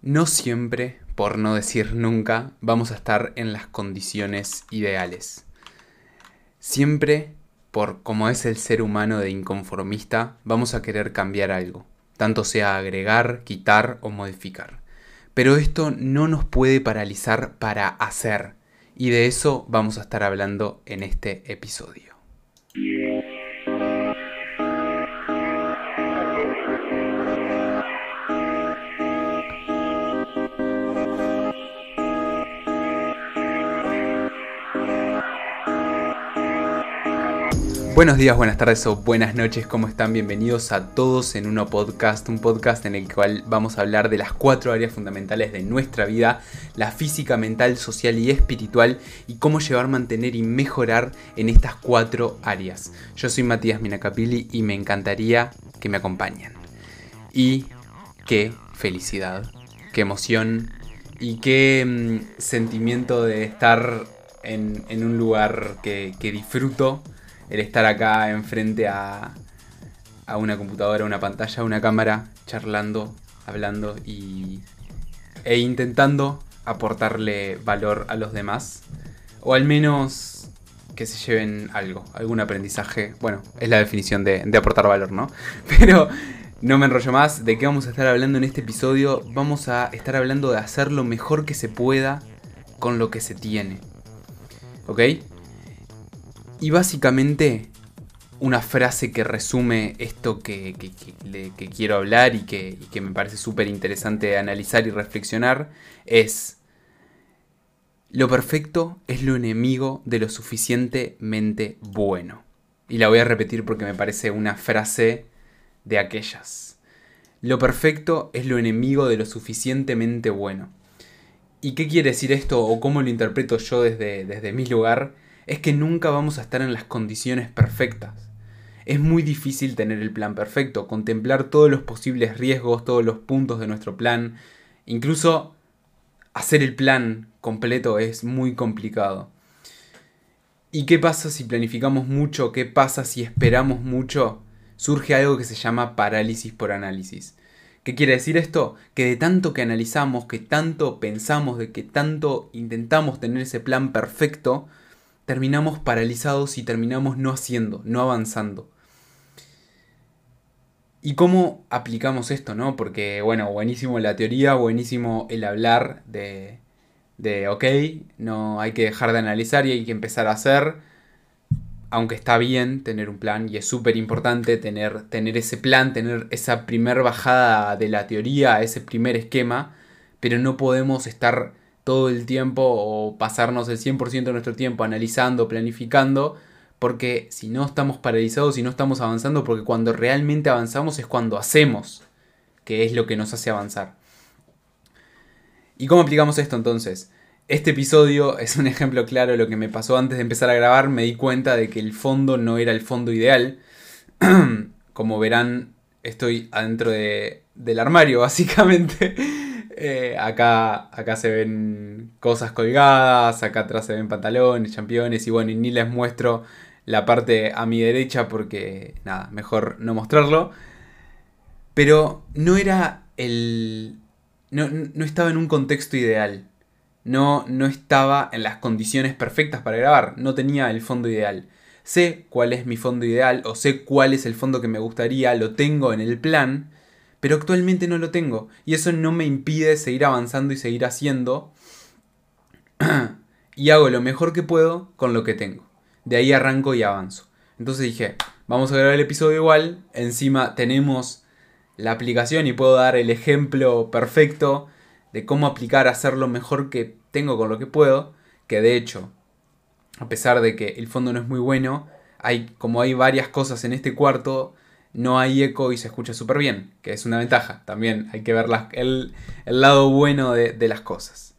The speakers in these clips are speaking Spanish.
No siempre, por no decir nunca, vamos a estar en las condiciones ideales. Siempre, por como es el ser humano de inconformista, vamos a querer cambiar algo, tanto sea agregar, quitar o modificar. Pero esto no nos puede paralizar para hacer, y de eso vamos a estar hablando en este episodio. Buenos días, buenas tardes o buenas noches, ¿cómo están? Bienvenidos a todos en Uno Podcast, un podcast en el cual vamos a hablar de las cuatro áreas fundamentales de nuestra vida, la física, mental, social y espiritual, y cómo llevar, mantener y mejorar en estas cuatro áreas. Yo soy Matías Minacapili y me encantaría que me acompañen. Y qué felicidad, qué emoción y qué mm, sentimiento de estar en, un lugar que, que disfruto el estar acá enfrente a, a una computadora, una pantalla, una cámara, charlando, hablando y, e intentando aportarle valor a los demás. O al menos que se lleven algo, algún aprendizaje. Bueno, es la definición de, de aportar valor, ¿no? Pero no me enrollo más. ¿De qué vamos a estar hablando en este episodio? Vamos a estar hablando de hacer lo mejor que se pueda con lo que se tiene. ¿Ok? Y básicamente una frase que resume esto que, quiero hablar y que, que me parece súper interesante analizar y reflexionar es, lo perfecto es lo enemigo de lo suficientemente bueno. Y la voy a repetir porque me parece una frase de aquellas. Lo perfecto es lo enemigo de lo suficientemente bueno. ¿Y qué quiere decir esto o cómo lo interpreto yo desde, desde mi lugar? Es que nunca vamos a estar en las condiciones perfectas. Es muy difícil tener el plan perfecto, contemplar todos los posibles riesgos, todos los puntos de nuestro plan. Incluso hacer el plan completo es muy complicado. ¿Y qué pasa si planificamos mucho? ¿Qué pasa si esperamos mucho? Surge algo que se llama parálisis por análisis. ¿Qué quiere decir esto? Que de tanto que analizamos, que tanto pensamos, de que tanto intentamos tener ese plan perfecto, terminamos paralizados y terminamos no haciendo, no avanzando. ¿Y cómo aplicamos esto, no? Porque, bueno, buenísimo la teoría, buenísimo el hablar de, de, ok, no hay que dejar de analizar y hay que empezar a hacer, aunque está bien tener un plan y es súper importante tener, tener ese plan, tener esa primer bajada de la teoría, ese primer esquema, pero no podemos estar todo el tiempo o pasarnos el 100% de nuestro tiempo analizando, planificando, porque si no estamos paralizados y no estamos avanzando, porque cuando realmente avanzamos es cuando hacemos, que es lo que nos hace avanzar. ¿Y cómo aplicamos esto entonces? Este episodio es un ejemplo claro de lo que me pasó antes de empezar a grabar. Me di cuenta de que el fondo no era el fondo ideal. Como verán, estoy adentro de, del armario, básicamente. Eh, acá, acá se ven cosas colgadas, acá atrás se ven pantalones, championes y bueno, y ni les muestro la parte a mi derecha porque nada, mejor no mostrarlo. Pero no era el... No, no estaba en un contexto ideal. No, no estaba en las condiciones perfectas para grabar. No tenía el fondo ideal. Sé cuál es mi fondo ideal o sé cuál es el fondo que me gustaría, lo tengo en el plan pero actualmente no lo tengo y eso no me impide seguir avanzando y seguir haciendo y hago lo mejor que puedo con lo que tengo. De ahí arranco y avanzo. Entonces dije, vamos a grabar el episodio igual, encima tenemos la aplicación y puedo dar el ejemplo perfecto de cómo aplicar hacer lo mejor que tengo con lo que puedo, que de hecho, a pesar de que el fondo no es muy bueno, hay como hay varias cosas en este cuarto, no hay eco y se escucha súper bien, que es una ventaja. También hay que ver el, lado bueno de, las cosas.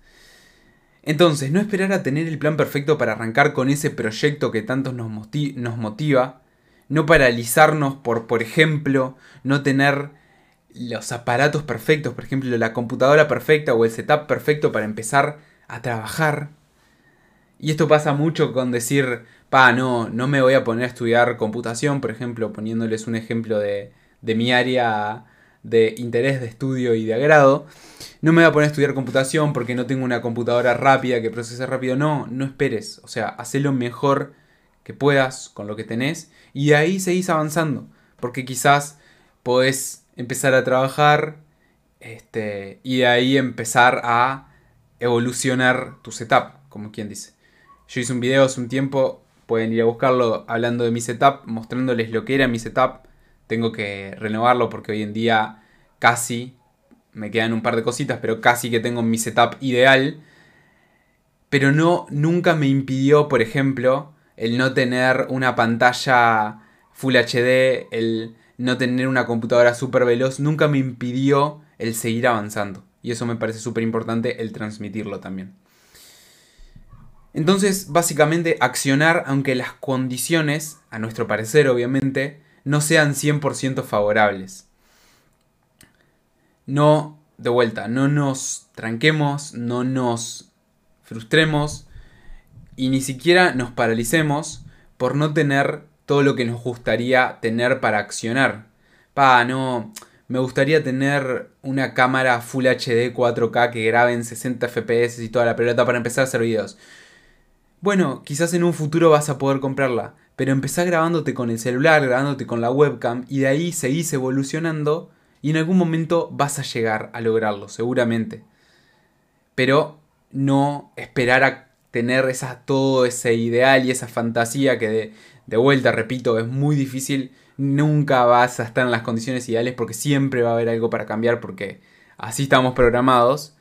Entonces, no esperar a tener el plan perfecto para arrancar con ese proyecto que tanto nos, nos motiva. No paralizarnos por, por ejemplo, no tener los aparatos perfectos, por ejemplo, la computadora perfecta o el setup perfecto para empezar a trabajar. Y esto pasa mucho con decir, pa, no, no me voy a poner a estudiar computación, por ejemplo, poniéndoles un ejemplo de, de mi área de interés de estudio y de agrado. no me voy a poner a estudiar computación porque no tengo una computadora rápida que procese rápido. No, no esperes. O sea, haz lo mejor que puedas con lo que tenés y de ahí seguís avanzando. Porque quizás podés empezar a trabajar este, y de ahí empezar a evolucionar tu setup, como quien dice. Yo hice un video hace un tiempo, pueden ir a buscarlo hablando de mi setup, mostrándoles lo que era mi setup. Tengo que renovarlo porque hoy en día casi me quedan un par de cositas, pero casi que tengo mi setup ideal. Pero no, nunca me impidió, por ejemplo, el no tener una pantalla Full HD, el no tener una computadora súper veloz, nunca me impidió el seguir avanzando. Y eso me parece súper importante el transmitirlo también. Entonces, básicamente, accionar aunque las condiciones, a nuestro parecer obviamente, no sean 100% favorables. No, de vuelta, no nos tranquemos, no nos frustremos y ni siquiera nos paralicemos por no tener todo lo que nos gustaría tener para accionar. Pa, no, me gustaría tener una cámara Full HD 4K que grabe en 60 FPS y toda la pelota para empezar a hacer videos. Bueno, quizás en un futuro vas a poder comprarla, pero empezá grabándote con el celular, grabándote con la webcam y de ahí seguís evolucionando y en algún momento vas a llegar a lograrlo, seguramente. Pero no esperar a tener esa, todo ese ideal y esa fantasía que de, de vuelta, repito, es muy difícil nunca vas a estar en las condiciones ideales porque siempre va a haber algo para cambiar porque así estamos programados,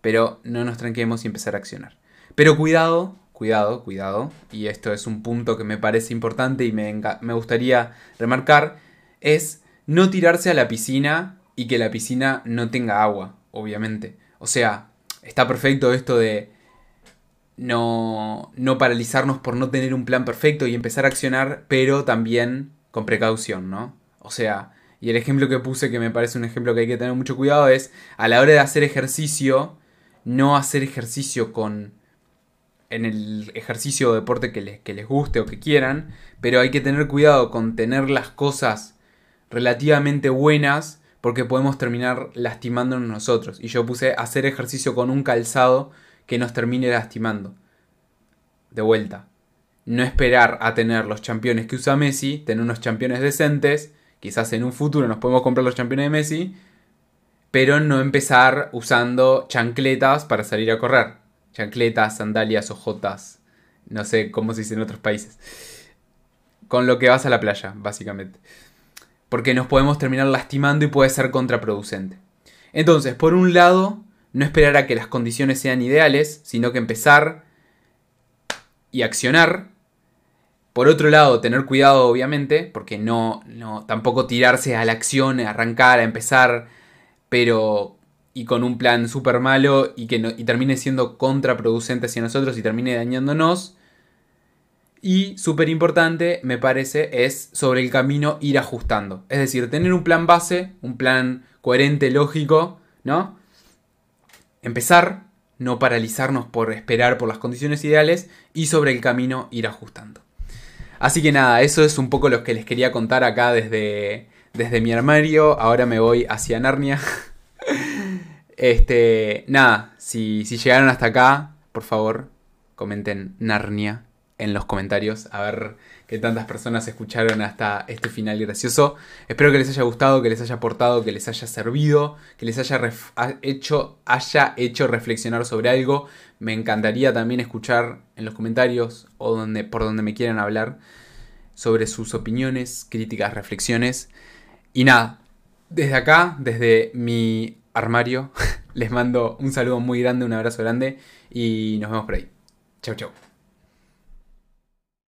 pero no nos tranquemos y empezar a accionar. Pero cuidado, cuidado, cuidado, y esto es un punto que me parece importante y me, me gustaría remarcar, es no tirarse a la piscina y que la piscina no tenga agua, obviamente. O sea, está perfecto esto de no, no paralizarnos por no tener un plan perfecto y empezar a accionar, pero también con precaución, ¿no? O sea, y el ejemplo que puse que me parece un ejemplo que hay que tener mucho cuidado es a la hora de hacer ejercicio, no hacer ejercicio con en el ejercicio o deporte que les, que les guste o que quieran, pero hay que tener cuidado con tener las cosas relativamente buenas porque podemos terminar lastimándonos nosotros. Y yo puse hacer ejercicio con un calzado que nos termine lastimando. De vuelta, no esperar a tener los campeones que usa Messi, tener unos campeones decentes, quizás en un futuro nos podemos comprar los campeones de Messi, pero no empezar usando chancletas para salir a correr. Chancletas, sandalias, ojotas, no sé cómo se dice en otros países. Con lo que vas a la playa, básicamente. Porque nos podemos terminar lastimando y puede ser contraproducente. Entonces, por un lado, no esperar a que las condiciones sean ideales, sino que empezar y accionar por otro lado, tener cuidado, obviamente, porque no, no tampoco tirarse a la acción, arrancar, a empezar, pero y con un plan súper malo y que y termine siendo contraproducente hacia nosotros y termine dañándonos. Y súper importante, me parece, es sobre el camino ir ajustando. Es decir, tener un plan base, un plan coherente, lógico, ¿no? Empezar, no paralizarnos por esperar por las condiciones ideales y sobre el camino ir ajustando. Así que nada, eso es un poco lo que les quería contar acá desde, desde mi armario. Ahora me voy hacia Narnia. este, nada, si, si llegaron hasta acá, por favor, comenten Narnia en los comentarios. A ver qué tantas personas escucharon hasta este final gracioso. Espero que les haya gustado, que les haya aportado, que les haya servido, que les haya hecho, haya hecho reflexionar sobre algo. Me encantaría también escuchar en los comentarios o donde, por donde me quieran hablar sobre sus opiniones, críticas, reflexiones. Y nada, desde acá, desde mi armario, les mando un saludo muy grande, un abrazo grande y nos vemos por ahí. Chau, chau.